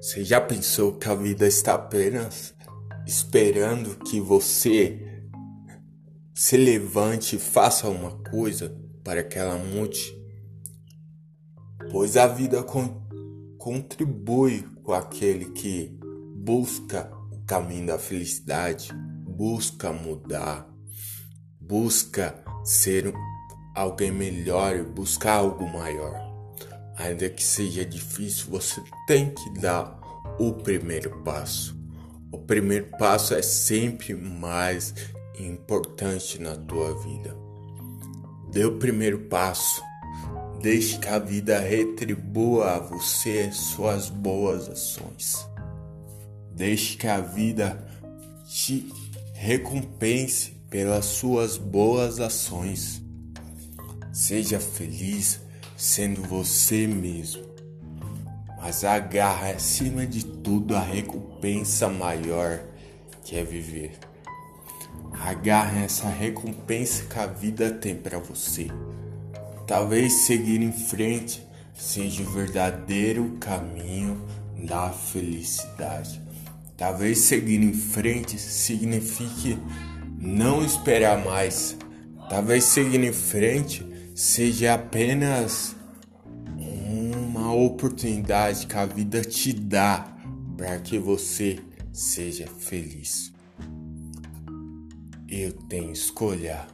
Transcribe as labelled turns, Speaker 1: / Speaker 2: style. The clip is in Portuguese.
Speaker 1: Você já pensou que a vida está apenas esperando que você se levante e faça uma coisa para que ela mude? Pois a vida con contribui com aquele que busca o caminho da felicidade, busca mudar, busca ser alguém melhor e buscar algo maior. Ainda que seja difícil, você tem que dar o primeiro passo. O primeiro passo é sempre mais importante na tua vida. Dê o primeiro passo. Deixe que a vida retribua a você suas boas ações. Deixe que a vida te recompense pelas suas boas ações. Seja feliz sendo você mesmo. Mas agarra acima de tudo a recompensa maior que é viver. Agarra essa recompensa que a vida tem para você. Talvez seguir em frente seja o verdadeiro caminho da felicidade. Talvez seguir em frente signifique não esperar mais. Talvez seguir em frente seja apenas uma oportunidade que a vida te dá para que você seja feliz. Eu tenho escolha.